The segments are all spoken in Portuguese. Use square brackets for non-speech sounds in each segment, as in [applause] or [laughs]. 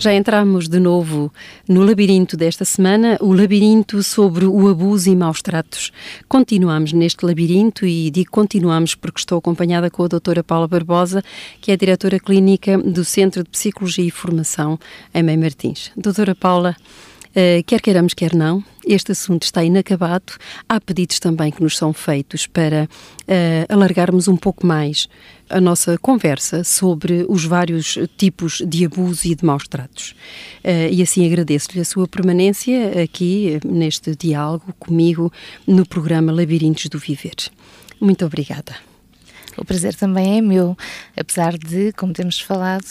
Já entramos de novo no labirinto desta semana, o labirinto sobre o abuso e maus tratos. Continuamos neste labirinto e digo continuamos porque estou acompanhada com a doutora Paula Barbosa, que é diretora clínica do Centro de Psicologia e Formação em Mãe Martins. Doutora Paula, Uh, quer queiramos, quer não, este assunto está inacabado. Há pedidos também que nos são feitos para uh, alargarmos um pouco mais a nossa conversa sobre os vários tipos de abuso e de maus tratos. Uh, e assim agradeço-lhe a sua permanência aqui neste diálogo comigo no programa Labirintos do Viver. Muito obrigada. O prazer também é meu, apesar de, como temos falado,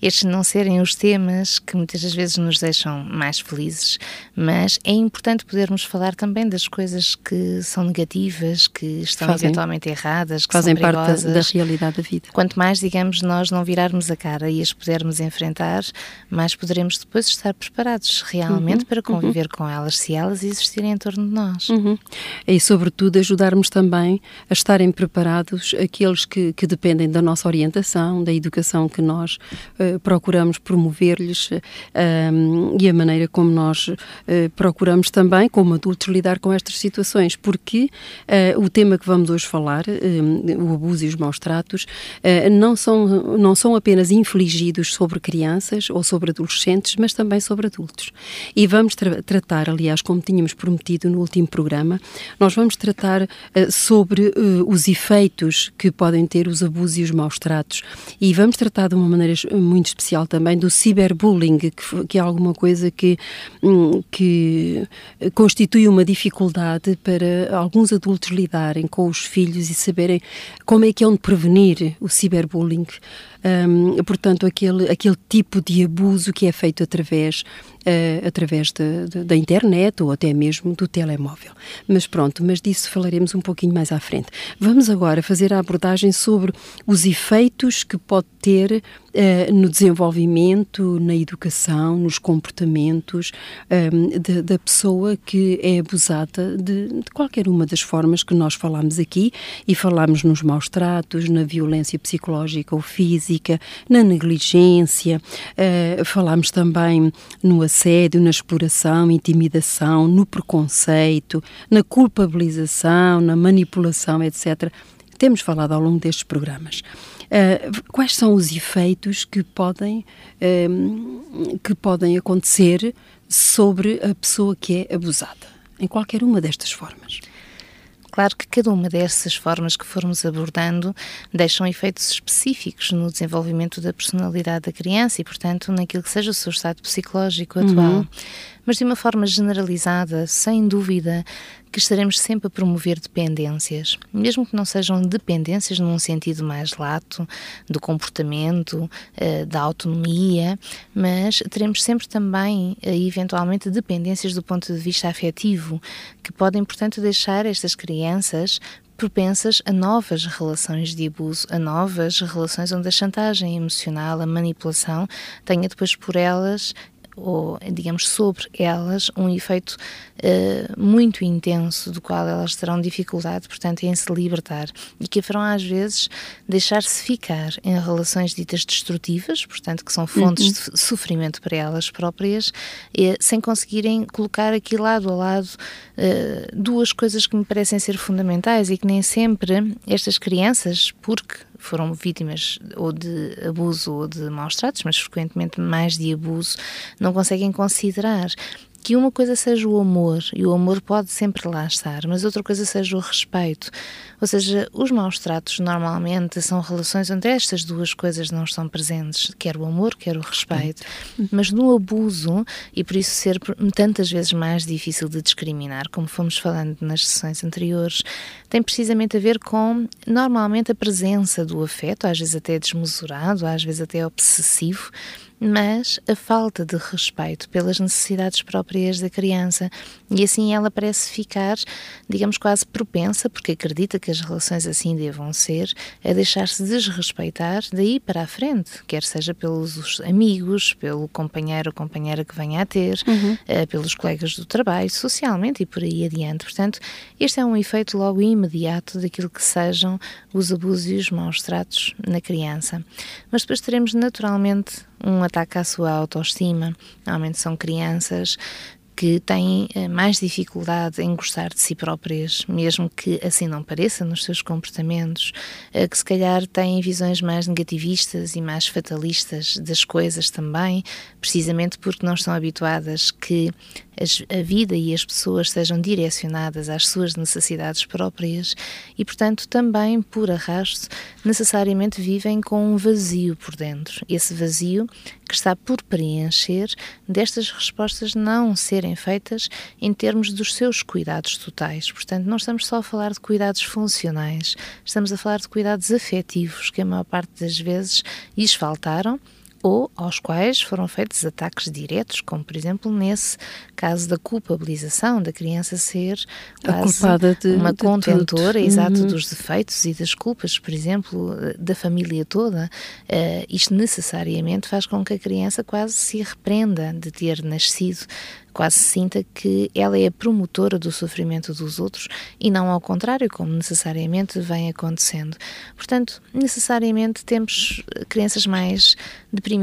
estes não serem os temas que muitas das vezes nos deixam mais felizes, mas é importante podermos falar também das coisas que são negativas, que estão fazem, eventualmente erradas, que fazem são parte da realidade da vida. Quanto mais, digamos, nós não virarmos a cara e as pudermos enfrentar, mais poderemos depois estar preparados realmente uhum, para conviver uhum. com elas, se elas existirem em torno de nós. Uhum. E, sobretudo, ajudarmos também a estarem preparados aqueles que, que, dependem da nossa orientação, da educação que nós uh, procuramos promover-lhes uh, e a maneira como nós uh, procuramos também, como adultos, lidar com estas situações, porque o tema que vamos hoje falar, o abuso e os maus tratos, não, são, não são apenas infligidos sobre crianças ou sobre adolescentes, mas também sobre adultos. E vamos tra tratar, aliás, como tínhamos prometido no último programa, nós vamos tratar sobre os efeitos que podem podem ter os abusos e os maus tratos. E vamos tratar de uma maneira muito especial também do ciberbullying, que, que é alguma coisa que, hum, que constitui uma dificuldade para alguns adultos lidarem com os filhos e saberem como é que é onde prevenir o ciberbullying um, portanto, aquele, aquele tipo de abuso que é feito através, uh, através de, de, da internet ou até mesmo do telemóvel. Mas pronto, mas disso falaremos um pouquinho mais à frente. Vamos agora fazer a abordagem sobre os efeitos que pode ter uh, no desenvolvimento, na educação, nos comportamentos um, de, da pessoa que é abusada de, de, qualquer uma das formas que nós falamos aqui e falamos nos maus tratos, na violência psicológica ou física, na negligência, uh, falamos também no assédio, na exploração, intimidação, no preconceito, na culpabilização, na manipulação, etc. Temos falado ao longo destes programas. Uh, quais são os efeitos que podem, uh, que podem acontecer sobre a pessoa que é abusada, em qualquer uma destas formas? Claro que cada uma dessas formas que formos abordando deixam efeitos específicos no desenvolvimento da personalidade da criança e, portanto, naquilo que seja o seu estado psicológico atual. Uhum. Mas de uma forma generalizada, sem dúvida, que estaremos sempre a promover dependências, mesmo que não sejam dependências num sentido mais lato do comportamento, uh, da autonomia, mas teremos sempre também, uh, eventualmente, dependências do ponto de vista afetivo, que podem, portanto, deixar estas crianças propensas a novas relações de abuso, a novas relações onde a chantagem emocional, a manipulação tenha depois por elas ou, digamos, sobre elas um efeito uh, muito intenso do qual elas terão dificuldade, portanto, em se libertar e que farão às vezes deixar-se ficar em relações ditas destrutivas, portanto, que são fontes uhum. de sofrimento para elas próprias, sem conseguirem colocar aqui lado a lado uh, duas coisas que me parecem ser fundamentais e que nem sempre estas crianças, porque foram vítimas ou de abuso ou de maus tratos, mas frequentemente mais de abuso, não conseguem considerar que uma coisa seja o amor, e o amor pode sempre lá estar, mas outra coisa seja o respeito. Ou seja, os maus tratos normalmente são relações onde estas duas coisas não estão presentes, quer o amor, quer o respeito. Mas no abuso, e por isso ser tantas vezes mais difícil de discriminar, como fomos falando nas sessões anteriores, tem precisamente a ver com, normalmente, a presença do afeto, às vezes até desmesurado, às vezes até obsessivo, mas a falta de respeito pelas necessidades próprias da criança. E assim ela parece ficar, digamos, quase propensa, porque acredita que as relações assim devam ser, a deixar-se desrespeitar daí para a frente, quer seja pelos amigos, pelo companheiro ou companheira que venha a ter, uhum. uh, pelos colegas do trabalho, socialmente e por aí adiante. Portanto, este é um efeito logo imediato daquilo que sejam os abusos e os maus tratos na criança. Mas depois teremos naturalmente um ataque à sua autoestima. Normalmente são crianças que têm eh, mais dificuldade em gostar de si próprias, mesmo que assim não pareça nos seus comportamentos, eh, que se calhar têm visões mais negativistas e mais fatalistas das coisas também, precisamente porque não estão habituadas que a vida e as pessoas sejam direcionadas às suas necessidades próprias e, portanto, também por arrasto, necessariamente vivem com um vazio por dentro. Esse vazio que está por preencher destas respostas não serem feitas em termos dos seus cuidados totais. Portanto, não estamos só a falar de cuidados funcionais, estamos a falar de cuidados afetivos que a maior parte das vezes lhes faltaram ou aos quais foram feitos ataques diretos, como por exemplo nesse caso da culpabilização da criança ser quase de, uma de contentora, exato, uhum. dos defeitos e das culpas, por exemplo, da família toda. Uh, isto necessariamente faz com que a criança quase se repreenda de ter nascido quase sinta que ela é a promotora do sofrimento dos outros e não ao contrário, como necessariamente vem acontecendo. Portanto, necessariamente temos crianças mais deprimidas,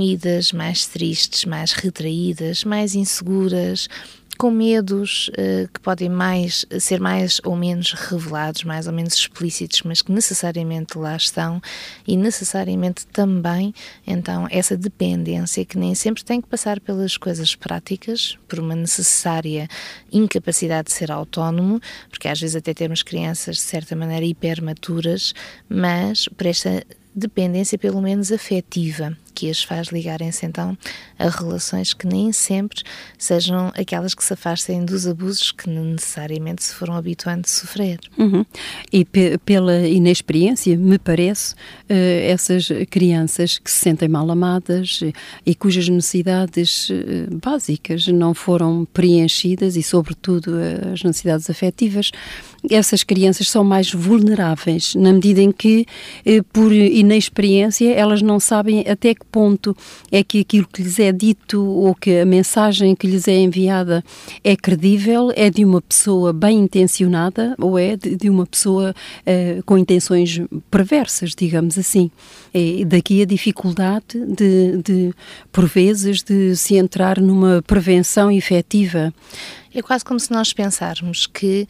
mais tristes, mais retraídas, mais inseguras, com medos uh, que podem mais ser mais ou menos revelados, mais ou menos explícitos, mas que necessariamente lá estão e necessariamente também então essa dependência que nem sempre tem que passar pelas coisas práticas, por uma necessária incapacidade de ser autónomo, porque às vezes até temos crianças de certa maneira hipermaturas, mas por esta dependência pelo menos afetiva que as faz ligarem-se então a relações que nem sempre sejam aquelas que se afastem dos abusos que necessariamente se foram habituando a sofrer. Uhum. E pela inexperiência, me parece, uh, essas crianças que se sentem mal amadas e cujas necessidades uh, básicas não foram preenchidas e, sobretudo, as necessidades afetivas, essas crianças são mais vulneráveis na medida em que, por inexperiência, elas não sabem até que ponto é que aquilo que lhes é dito ou que a mensagem que lhes é enviada é credível, é de uma pessoa bem intencionada ou é de, uma pessoa uh, com intenções perversas, digamos assim. E daqui a dificuldade de, de, por vezes, de se entrar numa prevenção efetiva. É quase como se nós pensarmos que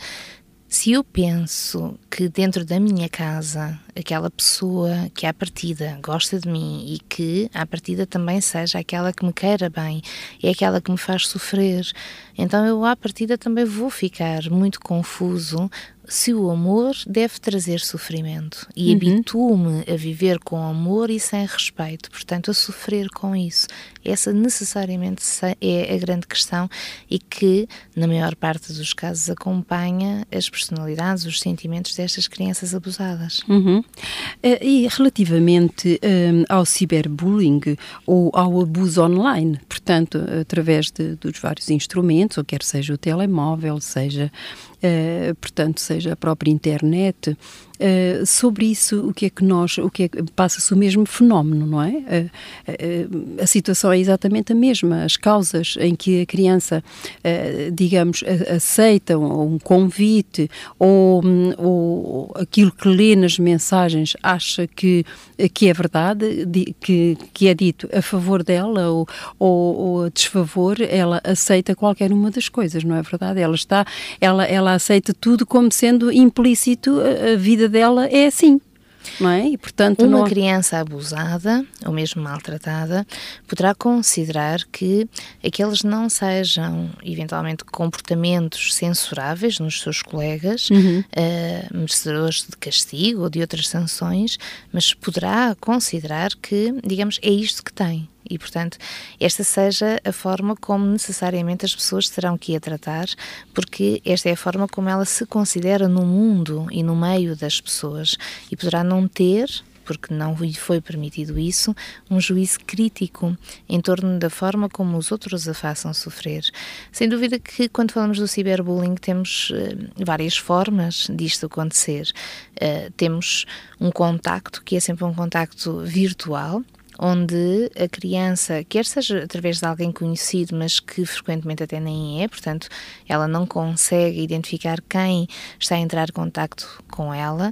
se eu penso que dentro da minha casa aquela pessoa que à partida gosta de mim e que à partida também seja aquela que me queira bem, é aquela que me faz sofrer, então eu à partida também vou ficar muito confuso se o amor deve trazer sofrimento e uhum. habituo-me a viver com amor e sem respeito, portanto, a sofrer com isso. Essa necessariamente é a grande questão e que, na maior parte dos casos, acompanha as personalidades, os sentimentos destas crianças abusadas. Uhum. Eh, e relativamente um, ao ciberbullying ou ao abuso online, portanto, através de, dos vários instrumentos, ou quer seja o telemóvel, seja uh, portanto, seja a própria internet, Uh, sobre isso, o que é que nós, o que é passa-se o mesmo fenómeno, não é? Uh, uh, a situação é exatamente a mesma. As causas em que a criança, digamos, aceita um, um convite ou, um, ou, aquilo que lê nas mensagens acha que, que é verdade, que, que é dito a favor dela ou, ou, ou a desfavor, ela aceita qualquer uma das coisas, não é verdade? Ela está, ela, ela aceita tudo como sendo implícito a, vida dela é assim. Não é? E, portanto, uma não... criança abusada ou mesmo maltratada poderá considerar que aqueles não sejam eventualmente comportamentos censuráveis nos seus colegas, uhum. uh, merecedores de castigo ou de outras sanções, mas poderá considerar que, digamos, é isto que tem e, portanto, esta seja a forma como necessariamente as pessoas terão que a tratar, porque esta é a forma como ela se considera no mundo e no meio das pessoas e poderá não ter porque não lhe foi permitido isso, um juízo crítico em torno da forma como os outros a façam sofrer. Sem dúvida que quando falamos do ciberbullying temos uh, várias formas disto acontecer. Uh, temos um contacto que é sempre um contacto virtual, onde a criança, quer seja através de alguém conhecido, mas que frequentemente até nem é, portanto, ela não consegue identificar quem está a entrar em contacto com ela,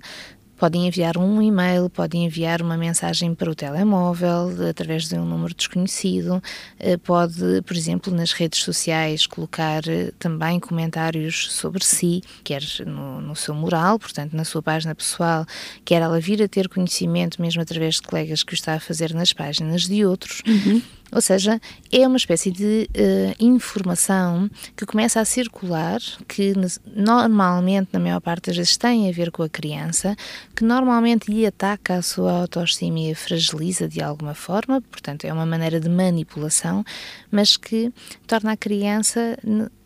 podem enviar um e-mail, podem enviar uma mensagem para o telemóvel através de um número desconhecido, eh, pode, por exemplo, nas redes sociais colocar eh, também comentários sobre si, quer no, no seu mural, portanto na sua página pessoal, quer ela vir a ter conhecimento mesmo através de colegas que o está a fazer nas páginas de outros. Uhum. Ou seja, é uma espécie de uh, informação que começa a circular, que normalmente, na maior parte das vezes, tem a ver com a criança, que normalmente lhe ataca a sua autoestima e a fragiliza de alguma forma, portanto, é uma maneira de manipulação, mas que torna a criança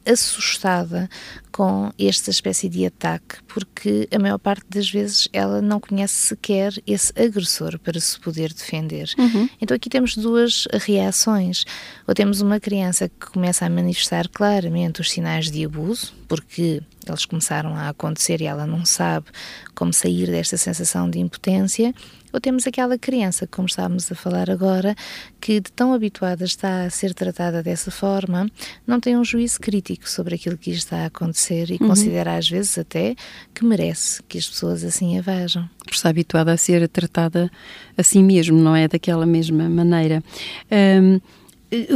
assustada com esta espécie de ataque, porque a maior parte das vezes ela não conhece sequer esse agressor para se poder defender. Uhum. Então aqui temos duas reações. Ou temos uma criança que começa a manifestar claramente os sinais de abuso, porque eles começaram a acontecer e ela não sabe como sair desta sensação de impotência, ou temos aquela criança, como estávamos a falar agora, que de tão habituada está a ser tratada dessa forma, não tem um juízo crítico sobre aquilo que está a acontecer e uhum. considera às vezes até que merece que as pessoas assim a vejam. Por estar habituada a ser tratada assim mesmo, não é? Daquela mesma maneira. Um,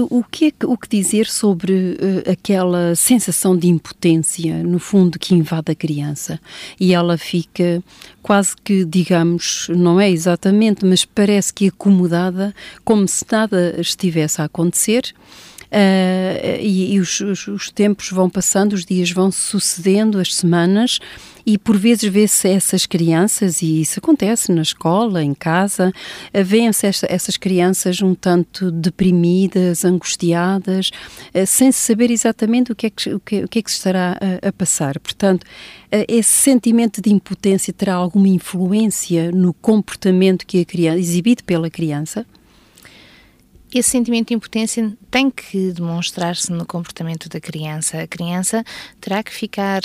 o que, é, o que dizer sobre uh, aquela sensação de impotência, no fundo, que invade a criança? E ela fica quase que, digamos, não é exatamente, mas parece que acomodada, como se nada estivesse a acontecer. Uh, e, e os, os, os, tempos vão passando, os dias vão sucedendo, as semanas, e por vezes vê-se essas crianças, e isso acontece na escola, em casa, eh, vêem-se essas crianças um tanto deprimidas, angustiadas, eh, sem saber exatamente o que é que, o que, o que, é que se estará a, a passar. Portanto, esse sentimento de impotência terá alguma influência no comportamento que a criança, exibido pela criança? Esse sentimento de impotência tem que demonstrar-se no comportamento da criança. A criança terá que ficar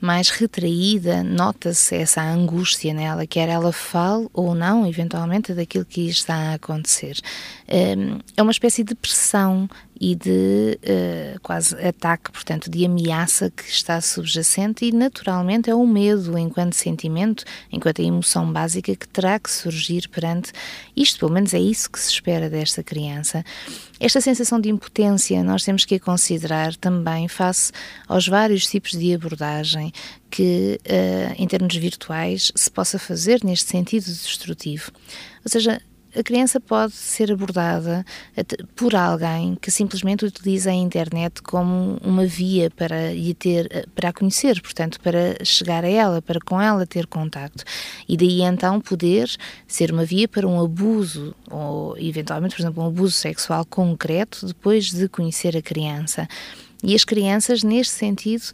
mais retraída, nota-se essa angústia nela, quer ela fale ou não, eventualmente, daquilo que está a acontecer. Hum, é uma espécie de pressão e de uh, quase ataque, portanto, de ameaça que está subjacente e, naturalmente, é o medo enquanto sentimento, enquanto a emoção básica que terá que surgir perante isto, pelo menos é isso que se espera desta criança. Esta sensação de impotência nós temos que a considerar também face aos vários tipos de abordagem que, uh, em termos virtuais, se possa fazer neste sentido destrutivo. Ou seja, a criança pode ser abordada por alguém que simplesmente utiliza a internet como uma via para lhe ter, para a conhecer, portanto, para chegar a ela, para com ela ter contacto. E daí então poder ser uma via para um abuso, ou eventualmente, por exemplo, um abuso sexual concreto depois de conhecer a criança. E as crianças, neste sentido,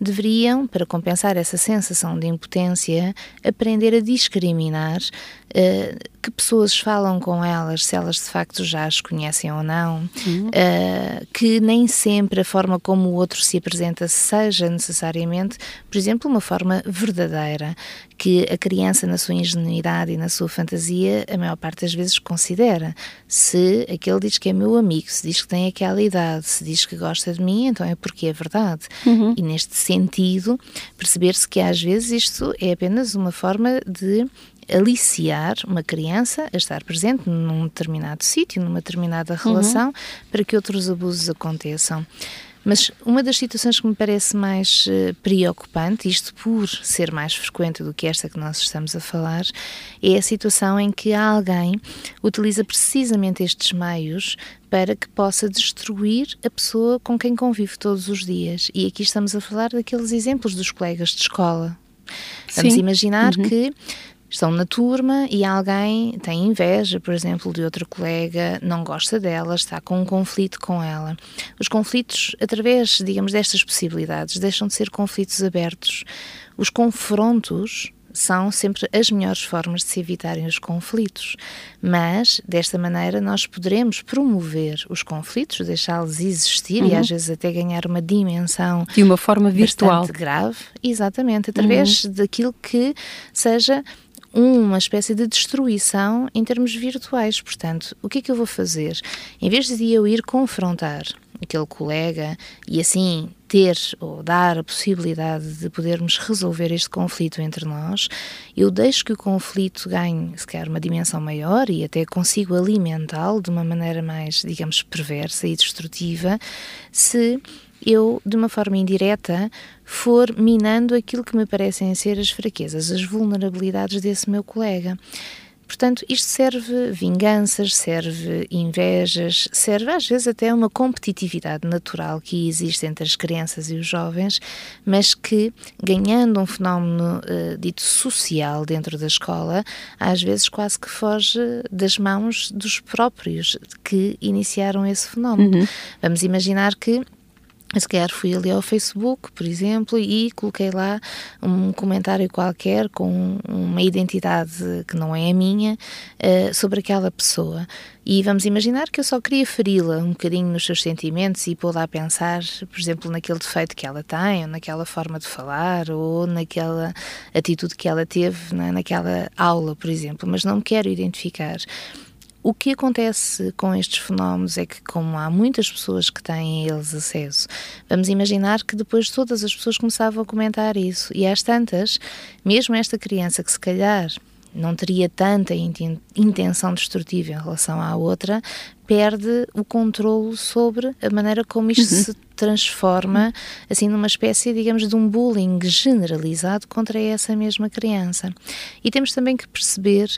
deveriam, para compensar essa sensação de impotência, aprender a discriminar uh, que pessoas falam com elas, se elas de facto já as conhecem ou não, uhum. uh, que nem sempre a forma como o outro se apresenta seja necessariamente, por exemplo, uma forma verdadeira, que a criança, na sua ingenuidade e na sua fantasia, a maior parte das vezes considera. Se aquele diz que é meu amigo, se diz que tem aquela idade, se diz que gosta de mim, então é porque é verdade. Uhum. E neste sentido, perceber-se que às vezes isto é apenas uma forma de aliciar uma criança a estar presente num determinado sítio, numa determinada relação, uhum. para que outros abusos aconteçam. Mas uma das situações que me parece mais uh, preocupante, isto por ser mais frequente do que esta que nós estamos a falar, é a situação em que alguém utiliza precisamente estes meios para que possa destruir a pessoa com quem convive todos os dias. E aqui estamos a falar daqueles exemplos dos colegas de escola. Vamos Sim. imaginar uhum. que estão na turma e alguém tem inveja, por exemplo, de outra colega, não gosta dela, está com um conflito com ela. Os conflitos, através, digamos, destas possibilidades, deixam de ser conflitos abertos. Os confrontos são sempre as melhores formas de se evitarem os conflitos. Mas, desta maneira, nós poderemos promover os conflitos, deixá-los existir uhum. e às vezes até ganhar uma dimensão. De uma forma virtual. grave, exatamente, através uhum. daquilo que seja uma espécie de destruição em termos virtuais. Portanto, o que é que eu vou fazer? Em vez de eu ir confrontar aquele colega e assim ter ou dar a possibilidade de podermos resolver este conflito entre nós, eu deixo que o conflito ganhe, se calhar, uma dimensão maior e até consigo alimentá-lo de uma maneira mais, digamos, perversa e destrutiva, se eu, de uma forma indireta, for minando aquilo que me parecem ser as fraquezas, as vulnerabilidades desse meu colega. Portanto, isto serve vinganças, serve invejas, serve às vezes até uma competitividade natural que existe entre as crianças e os jovens, mas que, ganhando um fenómeno uh, dito social dentro da escola, às vezes quase que foge das mãos dos próprios que iniciaram esse fenómeno. Uhum. Vamos imaginar que se calhar fui ali ao Facebook, por exemplo, e coloquei lá um comentário qualquer com uma identidade que não é a minha uh, sobre aquela pessoa. E vamos imaginar que eu só queria feri-la um bocadinho nos seus sentimentos e pô-la a pensar, por exemplo, naquele defeito que ela tem, ou naquela forma de falar, ou naquela atitude que ela teve na, naquela aula, por exemplo, mas não me quero identificar. O que acontece com estes fenómenos é que, como há muitas pessoas que têm a eles acesso, vamos imaginar que depois todas as pessoas começavam a comentar isso. E às tantas, mesmo esta criança que se calhar não teria tanta intenção destrutiva em relação à outra, perde o controle sobre a maneira como isto uhum. se transforma, assim, numa espécie, digamos, de um bullying generalizado contra essa mesma criança. E temos também que perceber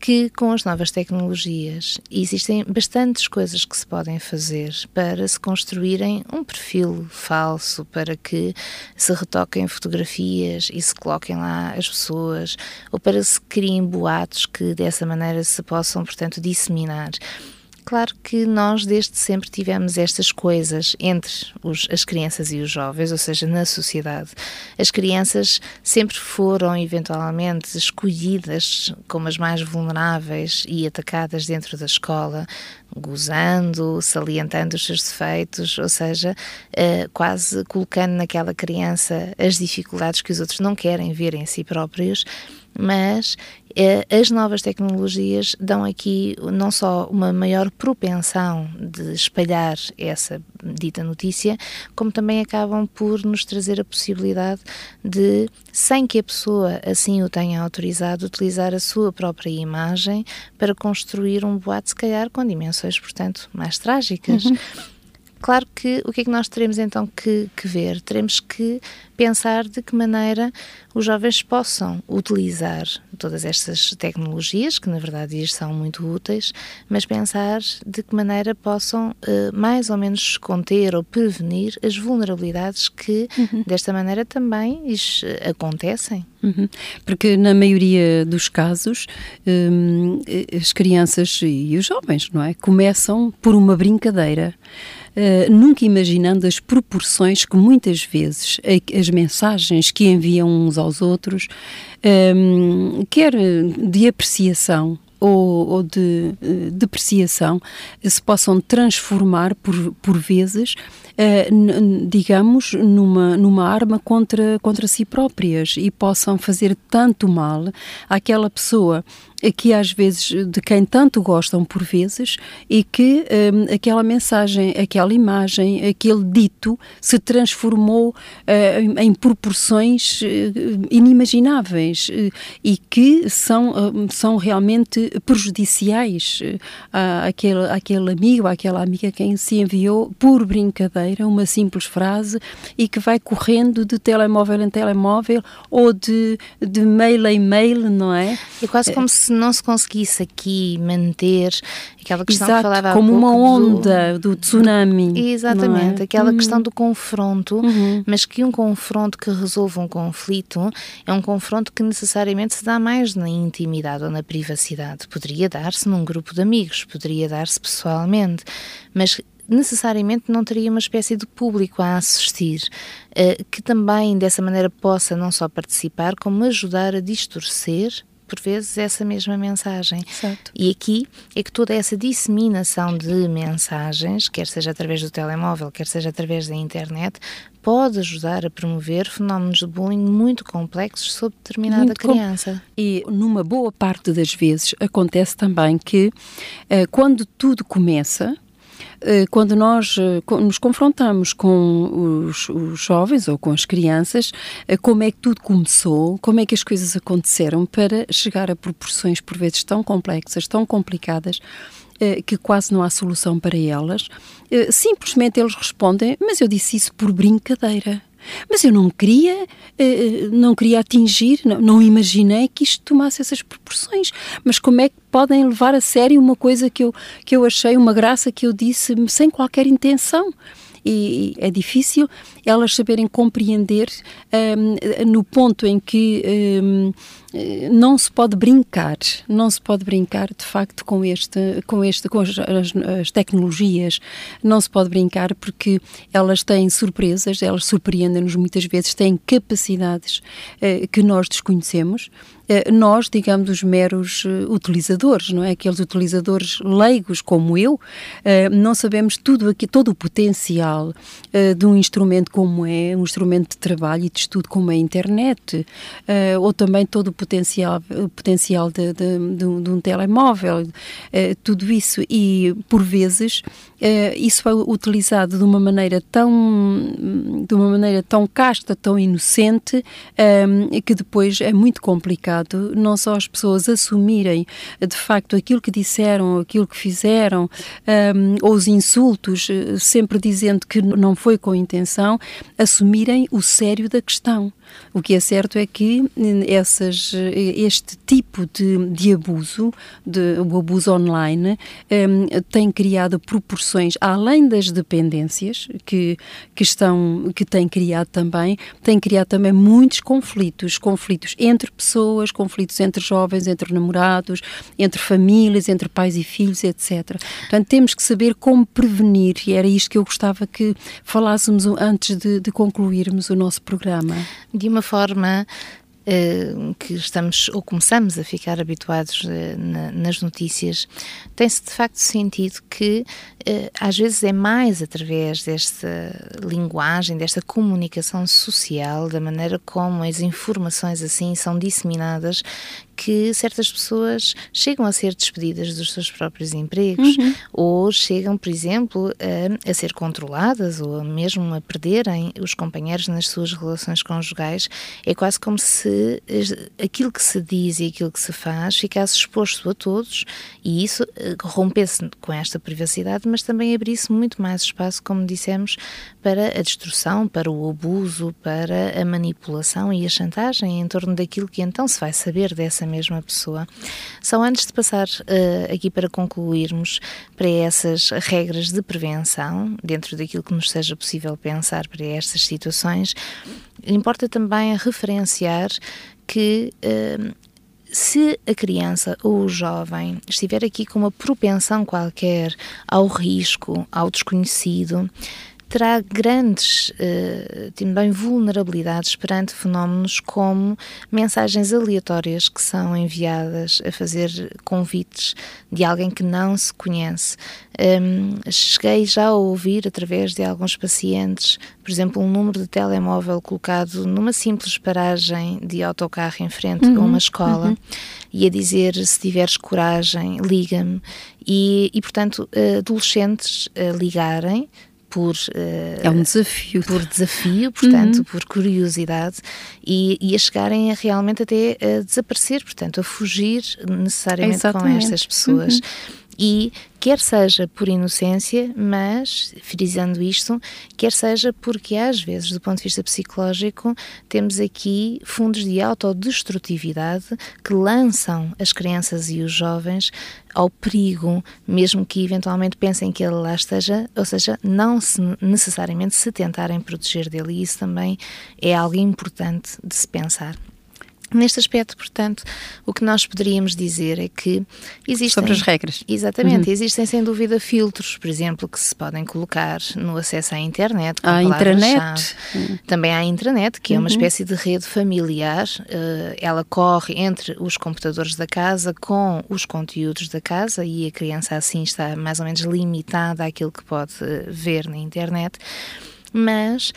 que com as novas tecnologias existem bastantes coisas que se podem fazer para se construírem um perfil falso, para que se retoquem fotografias e se coloquem lá as pessoas, ou para se criem boatos que dessa maneira se possam, portanto, disseminar. Claro que nós desde sempre tivemos estas coisas entre os, as crianças e os jovens, ou seja, na sociedade. As crianças sempre foram eventualmente escolhidas como as mais vulneráveis e atacadas dentro da escola, gozando, salientando os seus defeitos, ou seja, uh, quase colocando naquela criança as dificuldades que os outros não querem ver em si próprios mas eh, as novas tecnologias dão aqui não só uma maior propensão de espalhar essa dita notícia, como também acabam por nos trazer a possibilidade de, sem que a pessoa assim o tenha autorizado, utilizar a sua própria imagem para construir um boato, se calhar, com dimensões, portanto, mais trágicas. Uhum. [laughs] Claro que o que é que nós teremos então que, que, ver? Teremos que pensar de que maneira os jovens possam utilizar todas estas tecnologias, que na verdade são muito úteis, mas pensar de que maneira possam uh, mais ou menos conter ou prevenir as vulnerabilidades que uhum. desta maneira também uh, acontecem. Uhum. Porque na maioria dos casos um, as crianças e os jovens, não é, começam por uma brincadeira. Uh, nunca imaginando as proporções que muitas vezes as mensagens que enviam uns aos outros, um, ehm, quer de apreciação ou, ou de uh, depreciação, se possam transformar por, por vezes uh, digamos, numa, numa arma contra, contra si próprias e possam fazer tanto mal àquela pessoa que às vezes de quem tanto gostam por vezes e que um, aquela mensagem, aquela imagem, aquele dito se transformou uh, em, proporções uh, inimagináveis uh, e que são, são realmente prejudiciais àquele, àquele amigo, àquela amiga quem se enviou por brincadeira uma simples frase, e que vai correndo de telemóvel em telemóvel ou de, de mail em mail, não é? É quase como se não se conseguisse aqui manter aquela questão Exato, que falava como uma onda do, do tsunami. Exatamente, é? aquela uhum. questão do confronto, uhum. mas que um confronto que resolve um conflito é um confronto que necessariamente se dá mais na intimidade ou na privacidade. Poderia dar-se num grupo de amigos, poderia dar-se pessoalmente, mas necessariamente não teria uma espécie de público a assistir, uh, que também dessa maneira possa não só participar, como ajudar a distorcer por vezes essa mesma mensagem. Certo. E aqui é que toda essa disseminação de mensagens, quer seja através do telemóvel, quer seja através da internet, pode ajudar a promover fenómenos de bullying muito complexos sobre determinada muito criança. E numa boa parte das vezes acontece também que uh, quando tudo começa, eh, quando nós eh, nos confrontamos com os, os, jovens ou com as crianças, eh, como é que tudo começou, como é que as coisas aconteceram para chegar a proporções por vezes tão complexas, tão complicadas, que quase não há solução para elas. Simplesmente eles respondem, mas eu disse isso por brincadeira. Mas eu não queria, eh, não queria atingir, não, imaginei que isto tomasse essas proporções. Mas como é que podem levar a sério uma coisa que eu, que eu achei uma graça que eu disse sem qualquer intenção? E é difícil elas saberem compreender um, no ponto em que um, não se pode brincar, não se pode brincar de facto com este, com este, com as, as, as, tecnologias, não se pode brincar porque elas têm surpresas, elas surpreendem-nos muitas vezes, têm capacidades uh, que nós desconhecemos. Uh, nós, digamos, os meros uh, utilizadores, não é? Aqueles utilizadores leigos como eu, não sabemos tudo aqui, todo o potencial de um instrumento como é um instrumento de trabalho e de estudo como é a internet, ou também todo o potencial, potencial de, de, de, um, de um, telemóvel, tudo isso. E, por vezes, isso é utilizado de uma maneira tão, de uma maneira tão casta, tão inocente, eh, que depois é muito complicado não só as pessoas assumirem de facto aquilo que disseram, aquilo que fizeram, um, ou os insultos, sempre dizendo que não foi com intenção, assumirem o sério da questão. O que é certo é que essas, este tipo de, de abuso, de, o abuso online, um, tem criado proporções, além das dependências que, que, estão, que tem criado também, tem criado também muitos conflitos, conflitos entre pessoas, conflitos entre jovens, entre namorados, entre famílias, entre pais e filhos, etc. Portanto, temos que saber como prevenir, e era isto que eu gostava que falássemos antes de, de concluirmos o nosso programa de uma forma uh, que estamos ou começamos a ficar habituados uh, na, nas notícias, tem-se de facto sentido que uh, às vezes é mais através desta linguagem, desta comunicação social, da maneira como as informações assim são disseminadas, que certas pessoas chegam a ser despedidas dos seus próprios empregos uhum. ou chegam, por exemplo, a, a, ser controladas ou mesmo a perderem os companheiros nas suas relações conjugais. É quase como se aquilo que se diz e aquilo que se faz ficasse exposto a todos e isso eh, rompesse com esta privacidade, mas também abrisse muito mais espaço, como dissemos, para a destruição, para o abuso, para a manipulação e a chantagem em torno daquilo que então se vai saber dessa mesma pessoa. Só antes de passar uh, aqui para concluirmos para essas regras de prevenção, dentro daquilo que nos seja possível pensar para estas situações, importa também referenciar que uh, se a criança ou o jovem estiver aqui com uma propensão qualquer ao risco, ao desconhecido, terá grandes uh, também vulnerabilidades perante fenómenos como mensagens aleatórias que são enviadas a fazer convites de alguém que não se conhece. Um, cheguei já a ouvir através de alguns pacientes, por exemplo, um número de telemóvel colocado numa simples paragem de autocarro em frente uhum, a uma escola uhum. e a dizer se tiveres coragem, liga-me. E, e, portanto, adolescentes a ligarem por uh, é um desafio. por desafio portanto uhum. por curiosidade e, e, a chegarem a realmente até a desaparecer portanto a fugir necessariamente com estas pessoas. Uhum e quer seja por inocência, mas, frisando isto, quer seja porque às vezes, do ponto de vista psicológico, temos aqui fundos de autodestrutividade que lançam as crianças e os jovens ao perigo, mesmo que eventualmente pensem que ele lá esteja, ou seja, não se, necessariamente se tentarem proteger dele, e isso também é algo importante de se pensar. Neste aspecto, portanto, o que nós poderíamos dizer é que existem. Sobre as regras. Exatamente, uhum. existem sem dúvida filtros, por exemplo, que se podem colocar no acesso à internet. À intranet. Também há a intranet, que uhum. é uma uhum. espécie de rede familiar. Uh, ela corre entre os computadores da casa com os conteúdos da casa e a criança assim está mais ou menos limitada àquilo que pode uh, ver na internet. Mas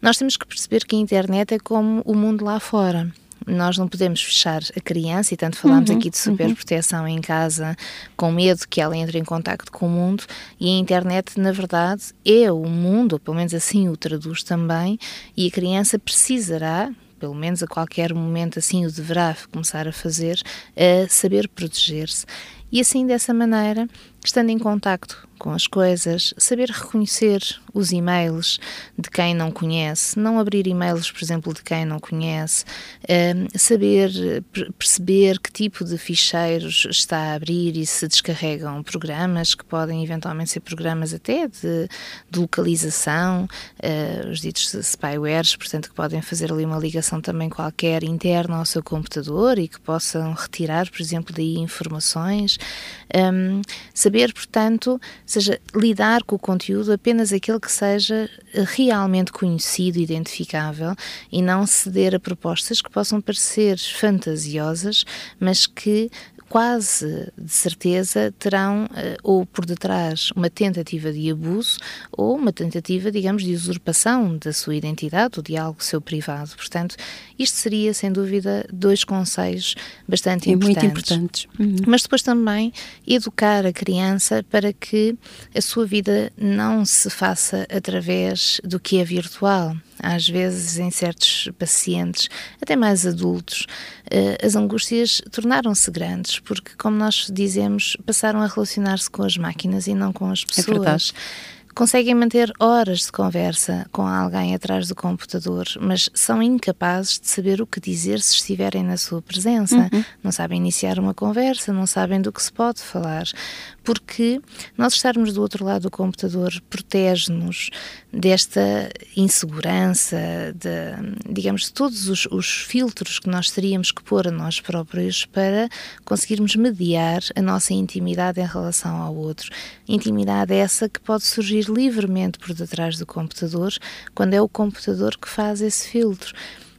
nós temos que perceber que a internet é como o mundo lá fora nós não podemos fechar a criança, e tanto falamos uhum, aqui de uhum. superproteção uhum. em casa, com medo que ela entre em contato com o mundo, e a internet, na verdade, é o mundo, pelo menos assim o traduz também, e a criança precisará, pelo menos a qualquer momento assim o deverá começar a fazer, a saber proteger-se. E assim, dessa maneira, estando em contacto com as coisas, saber reconhecer os e-mails de quem não conhece, não abrir e-mails, por exemplo, de quem não conhece, uh, saber perceber que tipo de ficheiros está a abrir e se descarregam programas que podem eventualmente ser programas até de, de localização, uh, os ditos spywares, portanto, que podem fazer ali uma ligação também qualquer interna ao seu computador e que possam retirar, por exemplo, daí informações. Um, saber, portanto, seja, lidar com o conteúdo apenas aquele que seja realmente conhecido, identificável e não ceder a propostas que possam parecer fantasiosas, mas que quase de certeza terão uh, ou por detrás uma tentativa de abuso ou uma tentativa, digamos, de usurpação da sua identidade ou de algo seu privado. Portanto, isto seria, sem dúvida, dois conselhos bastante e importantes. Muito importantes. Uhum. Mas depois também educar a criança para que a sua vida não se faça através do que é virtual às vezes em certos pacientes, até mais adultos, eh, as angústias tornaram-se grandes, porque, como nós dizemos, passaram a relacionar-se com as máquinas e não com as pessoas. É conseguem manter horas de conversa com alguém atrás do computador, mas são incapazes de saber o que dizer se estiverem na sua presença. Uhum. Não sabem iniciar uma conversa, não sabem do que se pode falar, porque nós estarmos do outro lado do computador protege-nos desta insegurança, de, digamos, de todos os, os filtros que nós teríamos que pôr a nós próprios para conseguirmos mediar a nossa intimidade em relação ao outro. Intimidade essa que pode surgir livremente por detrás do computador, quando é o computador que faz esse filtro.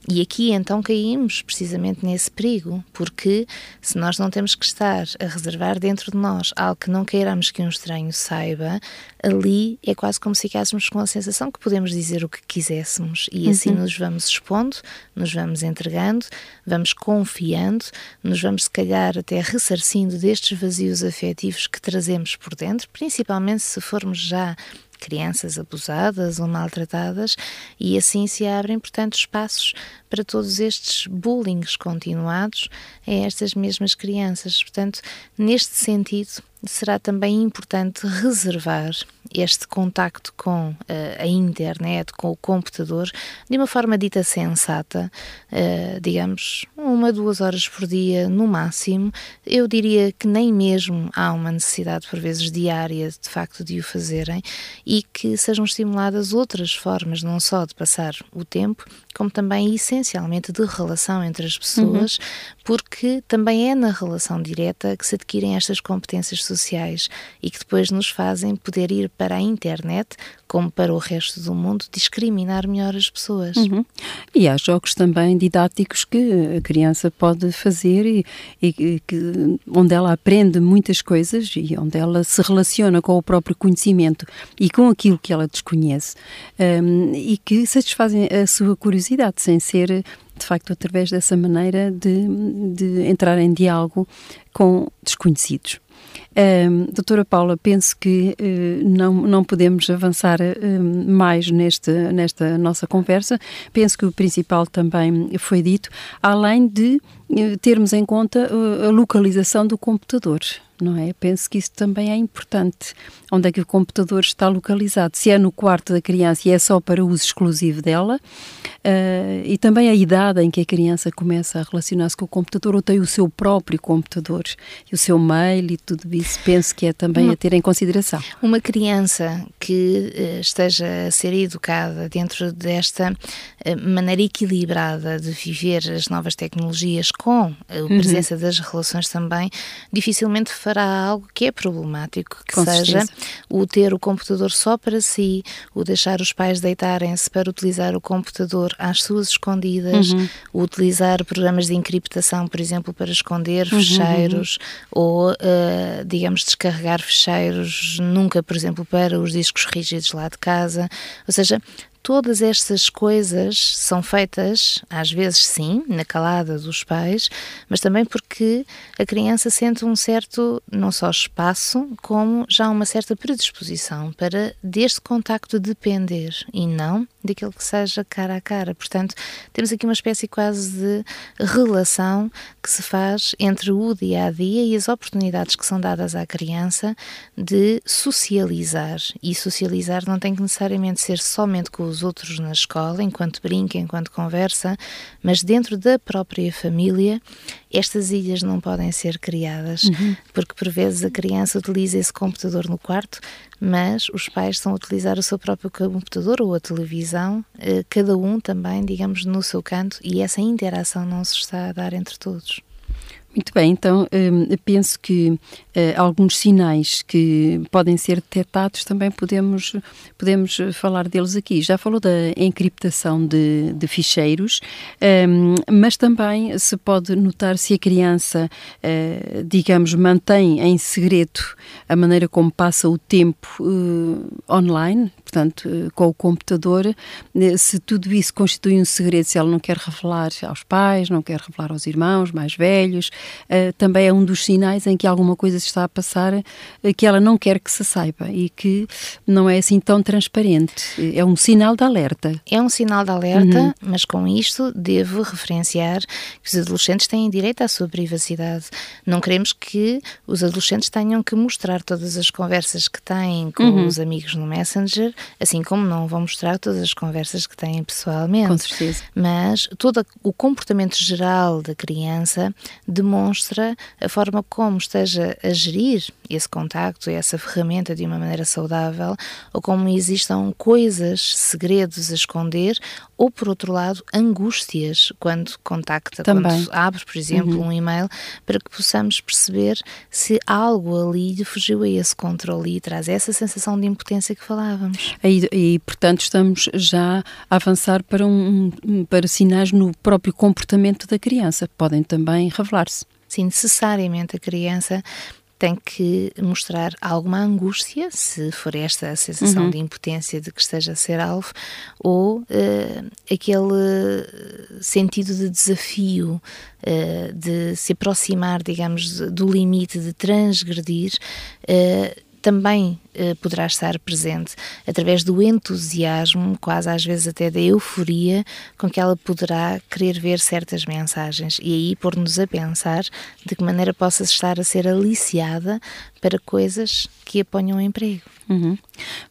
E aqui então caímos precisamente nesse perigo, porque se nós não temos que estar a reservar dentro de nós algo que não queiramos que um estranho saiba, ali é quase como se ficássemos com a sensação que podemos dizer o que quiséssemos e assim uhum. nos vamos expondo, nos vamos entregando, vamos confiando, nos vamos se calhar até ressarcindo destes vazios afetivos que trazemos por dentro, principalmente se formos já crianças abusadas ou maltratadas, e assim se abrem, portanto, espaços para todos estes bullings continuados a estas mesmas crianças. Portanto, neste sentido, será também importante reservar este contacto com uh, a internet, com o computador, de uma forma dita sensata, uh, digamos, uma, duas horas por dia no máximo. Eu diria que nem mesmo há uma necessidade, por vezes, diária, de facto, de o fazerem e que sejam estimuladas outras formas, não só de passar o tempo, como também essencialmente de relação entre as pessoas, uhum. porque também é na relação direta que se adquirem estas competências sociais e que depois nos fazem poder ir para a internet, como para o resto do mundo, discriminar melhor as pessoas. Uhum. E há jogos também didáticos que a criança pode fazer e, e que, onde ela aprende muitas coisas e onde ela se relaciona com o próprio conhecimento e com aquilo que ela desconhece um, e que satisfazem a sua curiosidade sem ser de facto através dessa maneira de, de entrar em diálogo com desconhecidos. Um, doutora Paula, penso que uh, não, não podemos avançar uh, mais neste, nesta nossa conversa. Penso que o principal também foi dito, além de termos em conta a localização do computador não é? Penso que isso também é importante. Onde é que o computador está localizado? Se é no quarto da criança e é só para uso exclusivo dela, uh, e também a idade em que a criança começa a relacionar-se com o computador ou tem o seu próprio computador e o seu mail e tudo isso, penso que é também uma, a ter em consideração. Uma criança que uh, esteja a ser educada dentro desta uh, maneira equilibrada de viver as novas tecnologias com a uhum. presença uhum. das relações também, dificilmente fará algo que é problemático, que Com seja certeza. o ter o computador só para si, o deixar os pais deitarem-se para utilizar o computador às suas escondidas, uhum. o utilizar programas de encriptação, por exemplo, para esconder uhum. fecheiros, ou, uh, digamos, descarregar fecheiros, nunca, por exemplo, para os discos rígidos lá de casa. Ou seja, todas estas coisas são feitas, às vezes sim, na calada dos pais, mas também porque a criança sente um certo, não só espaço, como já uma certa predisposição para deste contacto depender e não daquilo que seja cara a cara. Portanto, temos aqui uma espécie quase de relação que se faz entre o dia a dia e as oportunidades que são dadas à criança de socializar. E socializar não tem que necessariamente ser somente com os outros na escola, enquanto brinca, enquanto conversa, mas dentro da própria família, estas ilhas não podem ser criadas, uhum. porque por vezes a criança utiliza esse computador no quarto, mas os pais estão a utilizar o seu próprio computador ou a televisão, eh, cada um também, digamos, no seu canto, e essa interação não se está a dar entre todos. Muito bem, então hum, penso que uh, alguns sinais que podem ser detectados também podemos, podemos falar deles aqui. Já falou da encriptação de, de ficheiros, um, mas também se pode notar se a criança, uh, digamos, mantém em segredo a maneira como passa o tempo uh, online, portanto, com o computador, se tudo isso constitui um segredo, se ela não quer revelar aos pais, não quer revelar aos irmãos mais velhos, uh, também é um dos sinais em que alguma coisa se está a passar uh, que ela não quer que se saiba e que não é assim tão transparente. É um sinal de alerta. É um sinal de alerta, uhum. mas com isto devo referenciar que os adolescentes têm direito à sua privacidade. Não queremos que os adolescentes tenham que mostrar todas as conversas que têm com uhum. os amigos no Messenger, assim como não vão mostrar todas as conversas que têm pessoalmente. Com certeza. Mas todo o comportamento geral da criança demonstra demonstra a forma como esteja a gerir esse contacto, essa ferramenta de uma maneira saudável, ou como existam coisas, segredos a esconder, ou por outro lado, angústias quando contacta, Também. quando abre, por exemplo, uhum. um e-mail, para que possamos perceber se algo ali lhe fugiu a esse controle e traz essa sensação de impotência que falávamos. E, e portanto, estamos já a avançar para, um, para sinais no próprio comportamento da criança, podem também revelar-se. Sim, necessariamente a criança tem que mostrar alguma angústia, se for esta a sensação uhum. de impotência de que esteja a ser alvo, ou uh, aquele sentido de desafio, uh, de se aproximar, digamos, do limite, de transgredir. Uh, também eh, poderá estar presente através do entusiasmo, quase às vezes até da euforia, com que ela poderá querer ver certas mensagens e aí pôr-nos a pensar de que maneira possa estar a ser aliciada para coisas que a ponham em emprego. Uhum.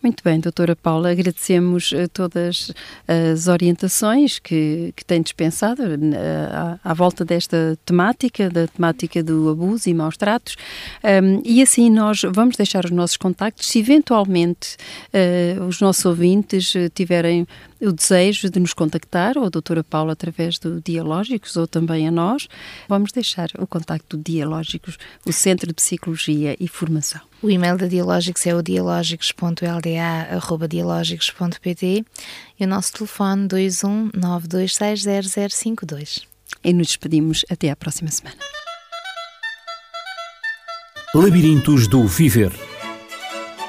Muito bem, doutora Paula, agradecemos uh, todas as orientações que, que tem dispensado uh, à, à, volta desta temática, da temática do abuso e maus tratos, um, e assim nós vamos deixar os nossos contactos se eventualmente uh, os nossos ouvintes uh, tiverem o desejo de nos contactar, ou a doutora Paula através do Dialógicos, ou também a nós, vamos deixar o contacto do Dialógicos, o Centro de Psicologia e Formação. O e-mail da Dialógicos é o dialógicos.lda.dialógicos.pt e o nosso telefone 21 9260052. E nos despedimos até à próxima semana. Labirintos do Viver